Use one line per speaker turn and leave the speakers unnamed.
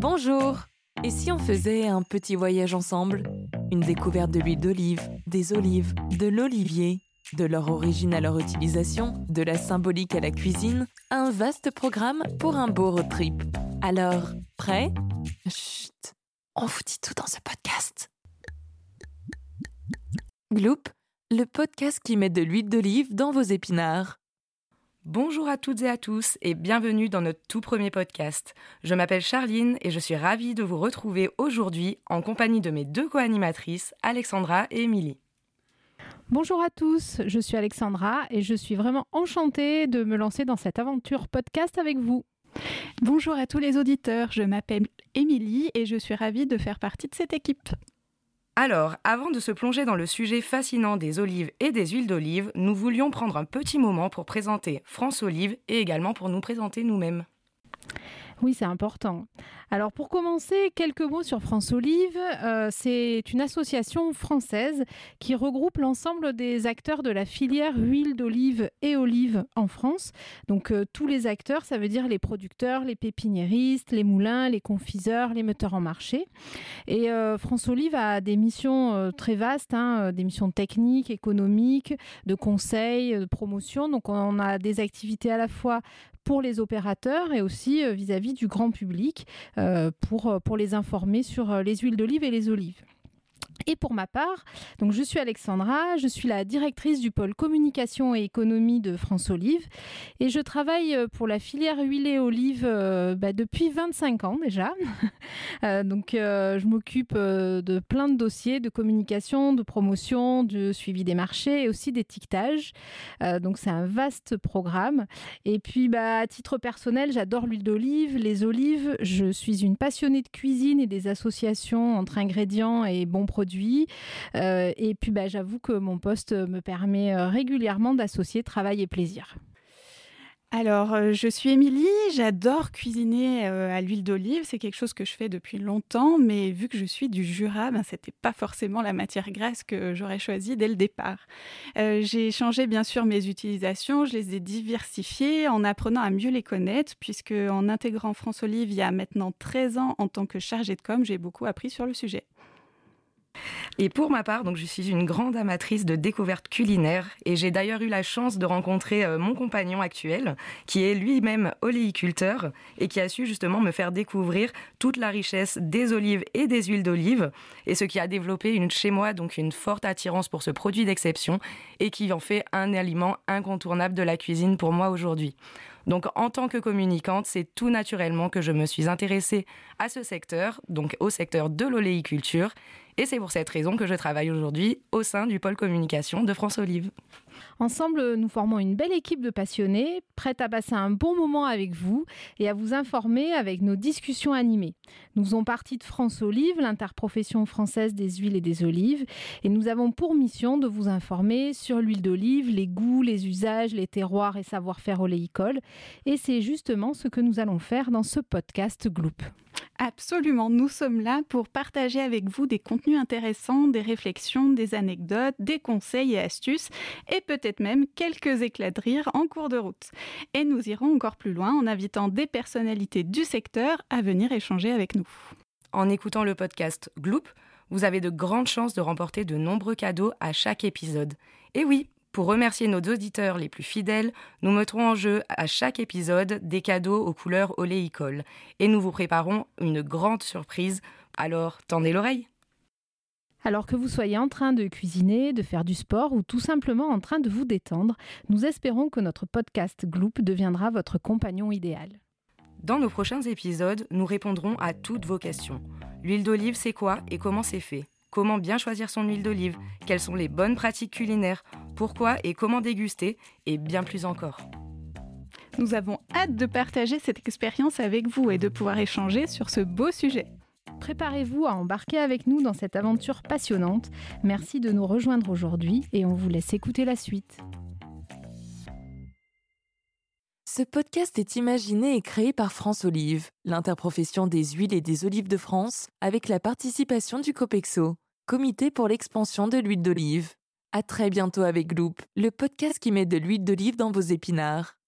Bonjour Et si on faisait un petit voyage ensemble? Une découverte de l'huile d'olive, des olives, de l'olivier, de leur origine à leur utilisation, de la symbolique à la cuisine, un vaste programme pour un beau road trip. Alors, prêt? Chut On vous dit tout dans ce podcast Gloop, le podcast qui met de l'huile d'olive dans vos épinards.
Bonjour à toutes et à tous et bienvenue dans notre tout premier podcast. Je m'appelle Charline et je suis ravie de vous retrouver aujourd'hui en compagnie de mes deux co-animatrices, Alexandra et Émilie.
Bonjour à tous, je suis Alexandra et je suis vraiment enchantée de me lancer dans cette aventure podcast avec vous.
Bonjour à tous les auditeurs, je m'appelle Émilie et je suis ravie de faire partie de cette équipe.
Alors, avant de se plonger dans le sujet fascinant des olives et des huiles d'olive, nous voulions prendre un petit moment pour présenter France Olive et également pour nous présenter nous-mêmes.
Oui, c'est important. Alors pour commencer, quelques mots sur France Olive. Euh, c'est une association française qui regroupe l'ensemble des acteurs de la filière huile d'olive et olive en France. Donc euh, tous les acteurs, ça veut dire les producteurs, les pépiniéristes, les moulins, les confiseurs, les metteurs en marché. Et euh, France Olive a des missions très vastes, hein, des missions techniques, économiques, de conseil, de promotion. Donc on a des activités à la fois pour les opérateurs et aussi euh, vis-à-vis du grand public euh, euh, pour les informer sur les huiles d'olive et les olives. Et pour ma part, donc je suis Alexandra, je suis la directrice du pôle communication et économie de France Olive et je travaille euh, pour la filière huile et olive euh, bah, depuis 25 ans déjà. Euh, donc je m'occupe de plein de dossiers de communication, de promotion, de suivi des marchés et aussi d'étiquetage. donc c'est un vaste programme. Et puis bah, à titre personnel, j'adore l'huile d'olive, les olives. Je suis une passionnée de cuisine et des associations entre ingrédients et bons produits euh, et puis, bah, j'avoue que mon poste me permet euh, régulièrement d'associer travail et plaisir.
Alors, euh, je suis Émilie, j'adore cuisiner à l'huile d'olive, c'est quelque chose que je fais depuis longtemps, mais vu que je suis du Jura, ben, c'était pas forcément la matière grasse que j'aurais choisie dès le départ. j'ai changé bien sûr mes utilisations, je les ai diversifiées en apprenant à mieux les connaître, puisque en intégrant France Olive il y a maintenant 13 ans en tant que chargée de com, j'ai beaucoup appris sur le sujet.
Et pour ma part, donc je suis une grande amatrice de découvertes culinaires et j'ai d'ailleurs eu la chance de rencontrer euh, mon compagnon actuel qui est lui-même oléiculteur et qui a su justement me faire découvrir toute la richesse des olives et des huiles d'olive et ce qui a développé une, chez moi donc une forte attirance pour ce produit d'exception et qui en fait un aliment incontournable de la cuisine pour moi aujourd'hui. Donc en tant que communicante, c'est tout naturellement que je me suis intéressée à ce secteur, donc au secteur de l'oléiculture et c'est pour cette raison que je travaille aujourd'hui au sein du pôle communication de France Olive.
Ensemble, nous formons une belle équipe de passionnés, prête à passer un bon moment avec vous et à vous informer avec nos discussions animées. Nous faisons partie de France Olive, l'interprofession française des huiles et des olives, et nous avons pour mission de vous informer sur l'huile d'olive, les goûts, les usages, les terroirs et savoir-faire oléicole. Et c'est justement ce que nous allons faire dans ce podcast Gloop.
Absolument, nous sommes là pour partager avec vous des contenus intéressants, des réflexions, des anecdotes, des conseils et astuces, et peut-être même quelques éclats de rire en cours de route. Et nous irons encore plus loin en invitant des personnalités du secteur à venir échanger avec nous.
En écoutant le podcast Gloop, vous avez de grandes chances de remporter de nombreux cadeaux à chaque épisode. Et oui, pour remercier nos auditeurs les plus fidèles, nous mettrons en jeu à chaque épisode des cadeaux aux couleurs oléicoles et nous vous préparons une grande surprise. Alors, tendez l'oreille.
Alors que vous soyez en train de cuisiner, de faire du sport ou tout simplement en train de vous détendre, nous espérons que notre podcast Gloop deviendra votre compagnon idéal.
Dans nos prochains épisodes, nous répondrons à toutes vos questions. L'huile d'olive, c'est quoi et comment c'est fait? Comment bien choisir son huile d'olive Quelles sont les bonnes pratiques culinaires Pourquoi et comment déguster Et bien plus encore.
Nous avons hâte de partager cette expérience avec vous et de pouvoir échanger sur ce beau sujet.
Préparez-vous à embarquer avec nous dans cette aventure passionnante. Merci de nous rejoindre aujourd'hui et on vous laisse écouter la suite.
Ce podcast est imaginé et créé par France Olive, l'interprofession des huiles et des olives de France, avec la participation du COPEXO, Comité pour l'expansion de l'huile d'olive. À très bientôt avec Loop, le podcast qui met de l'huile d'olive dans vos épinards.